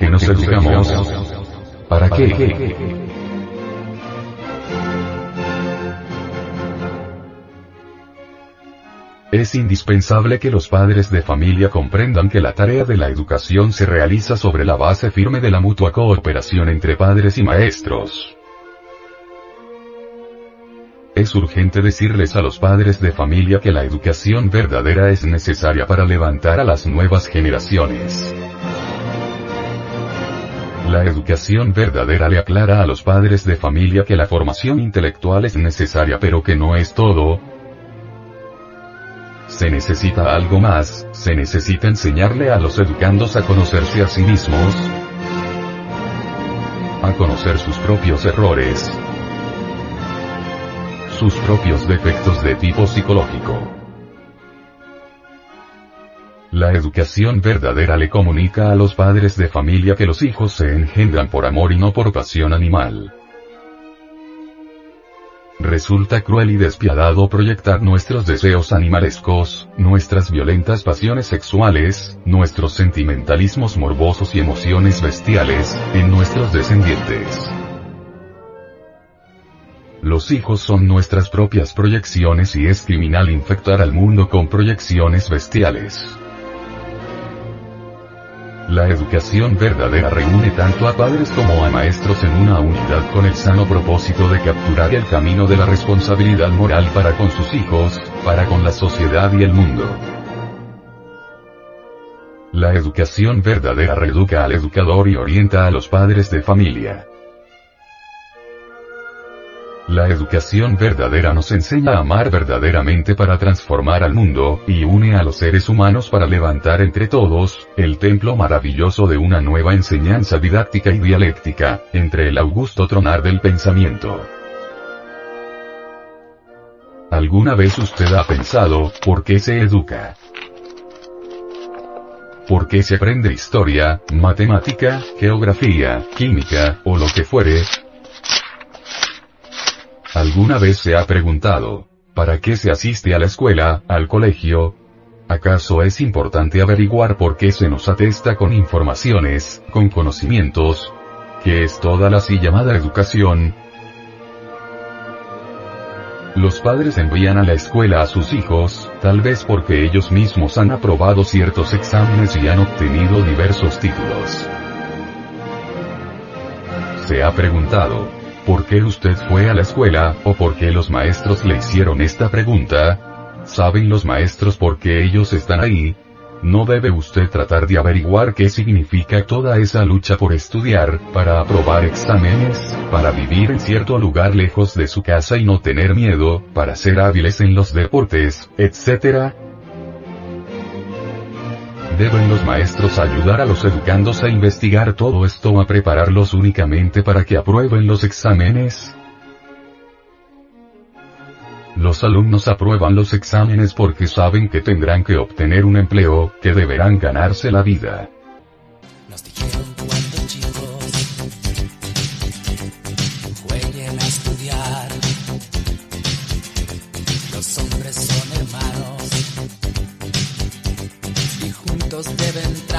qué nos educamos? ¿Para qué? Es indispensable que los padres de familia comprendan que la tarea de la educación se realiza sobre la base firme de la mutua cooperación entre padres y maestros. Es urgente decirles a los padres de familia que la educación verdadera es necesaria para levantar a las nuevas generaciones. La educación verdadera le aclara a los padres de familia que la formación intelectual es necesaria pero que no es todo. Se necesita algo más, se necesita enseñarle a los educandos a conocerse a sí mismos, a conocer sus propios errores, sus propios defectos de tipo psicológico. La educación verdadera le comunica a los padres de familia que los hijos se engendran por amor y no por pasión animal. Resulta cruel y despiadado proyectar nuestros deseos animalescos, nuestras violentas pasiones sexuales, nuestros sentimentalismos morbosos y emociones bestiales, en nuestros descendientes. Los hijos son nuestras propias proyecciones y es criminal infectar al mundo con proyecciones bestiales. La educación verdadera reúne tanto a padres como a maestros en una unidad con el sano propósito de capturar el camino de la responsabilidad moral para con sus hijos, para con la sociedad y el mundo. La educación verdadera reeduca al educador y orienta a los padres de familia. La educación verdadera nos enseña a amar verdaderamente para transformar al mundo, y une a los seres humanos para levantar entre todos, el templo maravilloso de una nueva enseñanza didáctica y dialéctica, entre el augusto tronar del pensamiento. ¿Alguna vez usted ha pensado, por qué se educa? ¿Por qué se aprende historia, matemática, geografía, química, o lo que fuere? ¿Alguna vez se ha preguntado, ¿para qué se asiste a la escuela, al colegio? ¿Acaso es importante averiguar por qué se nos atesta con informaciones, con conocimientos? ¿Qué es toda la así llamada educación? Los padres envían a la escuela a sus hijos, tal vez porque ellos mismos han aprobado ciertos exámenes y han obtenido diversos títulos. Se ha preguntado, ¿Por qué usted fue a la escuela, o por qué los maestros le hicieron esta pregunta? ¿Saben los maestros por qué ellos están ahí? No debe usted tratar de averiguar qué significa toda esa lucha por estudiar, para aprobar exámenes, para vivir en cierto lugar lejos de su casa y no tener miedo, para ser hábiles en los deportes, etc. ¿Deben los maestros ayudar a los educandos a investigar todo esto a prepararlos únicamente para que aprueben los exámenes? Los alumnos aprueban los exámenes porque saben que tendrán que obtener un empleo, que deberán ganarse la vida. deben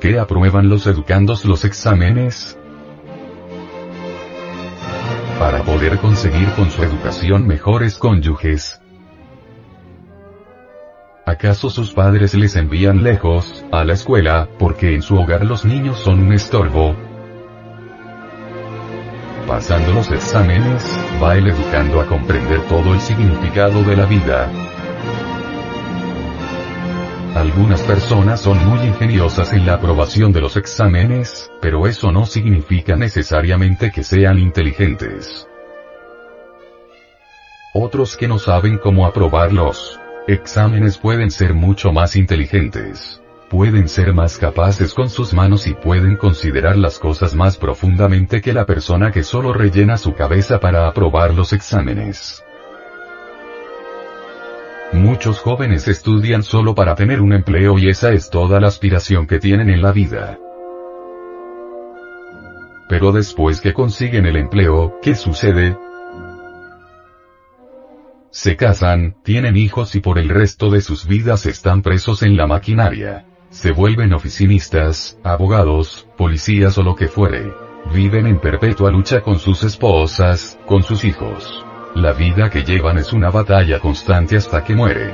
¿Por qué aprueban los educandos los exámenes? para poder conseguir con su educación mejores cónyuges. ¿Acaso sus padres les envían lejos, a la escuela, porque en su hogar los niños son un estorbo? Pasando los exámenes, va el educando a comprender todo el significado de la vida. Algunas personas son muy ingeniosas en la aprobación de los exámenes, pero eso no significa necesariamente que sean inteligentes. Otros que no saben cómo aprobarlos exámenes pueden ser mucho más inteligentes. Pueden ser más capaces con sus manos y pueden considerar las cosas más profundamente que la persona que solo rellena su cabeza para aprobar los exámenes. Muchos jóvenes estudian solo para tener un empleo y esa es toda la aspiración que tienen en la vida. Pero después que consiguen el empleo, ¿qué sucede? Se casan, tienen hijos y por el resto de sus vidas están presos en la maquinaria. Se vuelven oficinistas, abogados, policías o lo que fuere. Viven en perpetua lucha con sus esposas, con sus hijos. La vida que llevan es una batalla constante hasta que mueren.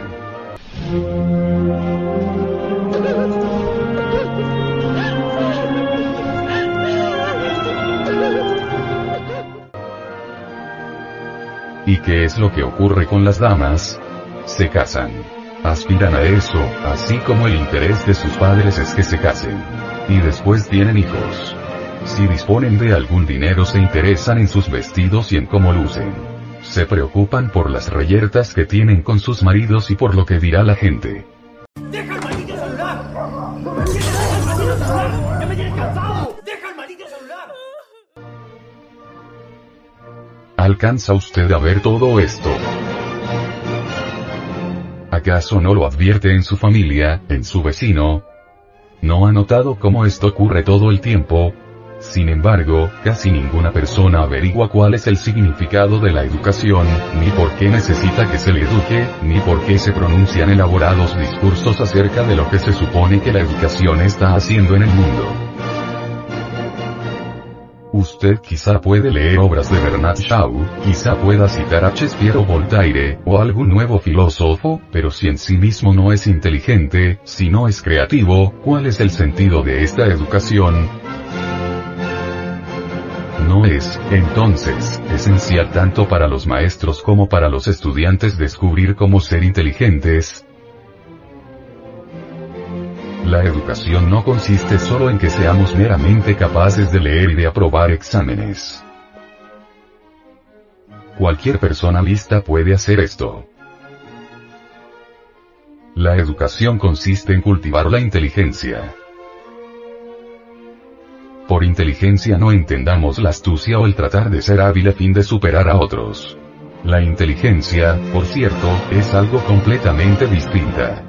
¿Y qué es lo que ocurre con las damas? Se casan. Aspiran a eso, así como el interés de sus padres es que se casen. Y después tienen hijos. Si disponen de algún dinero se interesan en sus vestidos y en cómo lucen. Se preocupan por las reyertas que tienen con sus maridos y por lo que dirá la gente. ¡Deja el maldito celular! ¡Deja el maldito celular! ¡Ya me tienes cansado! ¡Deja el maldito celular! ¿Alcanza usted a ver todo esto? ¿Acaso no lo advierte en su familia, en su vecino? ¿No ha notado cómo esto ocurre todo el tiempo? Sin embargo, casi ninguna persona averigua cuál es el significado de la educación, ni por qué necesita que se le eduque, ni por qué se pronuncian elaborados discursos acerca de lo que se supone que la educación está haciendo en el mundo. Usted quizá puede leer obras de Bernard Shaw, quizá pueda citar a Shakespeare o Voltaire, o algún nuevo filósofo, pero si en sí mismo no es inteligente, si no es creativo, ¿cuál es el sentido de esta educación? No es, entonces, esencial tanto para los maestros como para los estudiantes descubrir cómo ser inteligentes, la educación no consiste solo en que seamos meramente capaces de leer y de aprobar exámenes. Cualquier persona lista puede hacer esto. La educación consiste en cultivar la inteligencia. Por inteligencia no entendamos la astucia o el tratar de ser hábil a fin de superar a otros. La inteligencia, por cierto, es algo completamente distinta.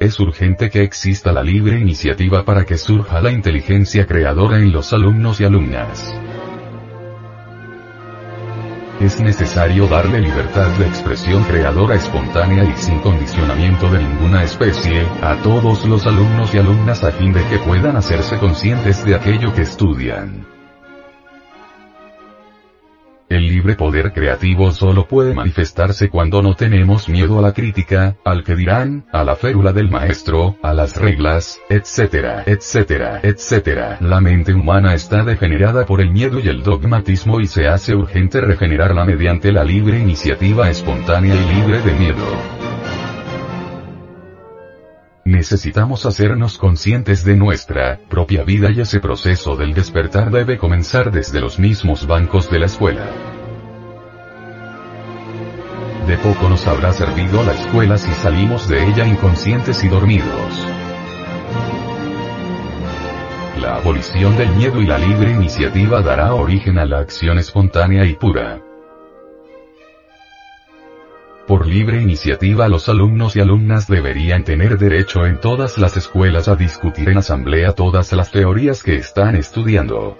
Es urgente que exista la libre iniciativa para que surja la inteligencia creadora en los alumnos y alumnas. Es necesario darle libertad de expresión creadora espontánea y sin condicionamiento de ninguna especie, a todos los alumnos y alumnas a fin de que puedan hacerse conscientes de aquello que estudian. El libre poder creativo solo puede manifestarse cuando no tenemos miedo a la crítica, al que dirán, a la férula del maestro, a las reglas, etcétera, etcétera, etcétera. La mente humana está degenerada por el miedo y el dogmatismo y se hace urgente regenerarla mediante la libre iniciativa espontánea y libre de miedo. Necesitamos hacernos conscientes de nuestra propia vida y ese proceso del despertar debe comenzar desde los mismos bancos de la escuela. De poco nos habrá servido la escuela si salimos de ella inconscientes y dormidos. La abolición del miedo y la libre iniciativa dará origen a la acción espontánea y pura. Por libre iniciativa los alumnos y alumnas deberían tener derecho en todas las escuelas a discutir en asamblea todas las teorías que están estudiando.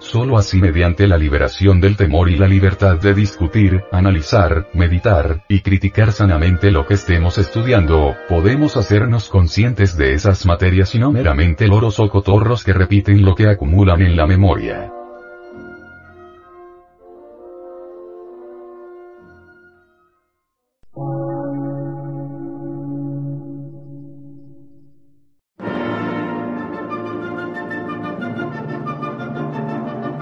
Solo así mediante la liberación del temor y la libertad de discutir, analizar, meditar, y criticar sanamente lo que estemos estudiando, podemos hacernos conscientes de esas materias y no meramente loros o cotorros que repiten lo que acumulan en la memoria.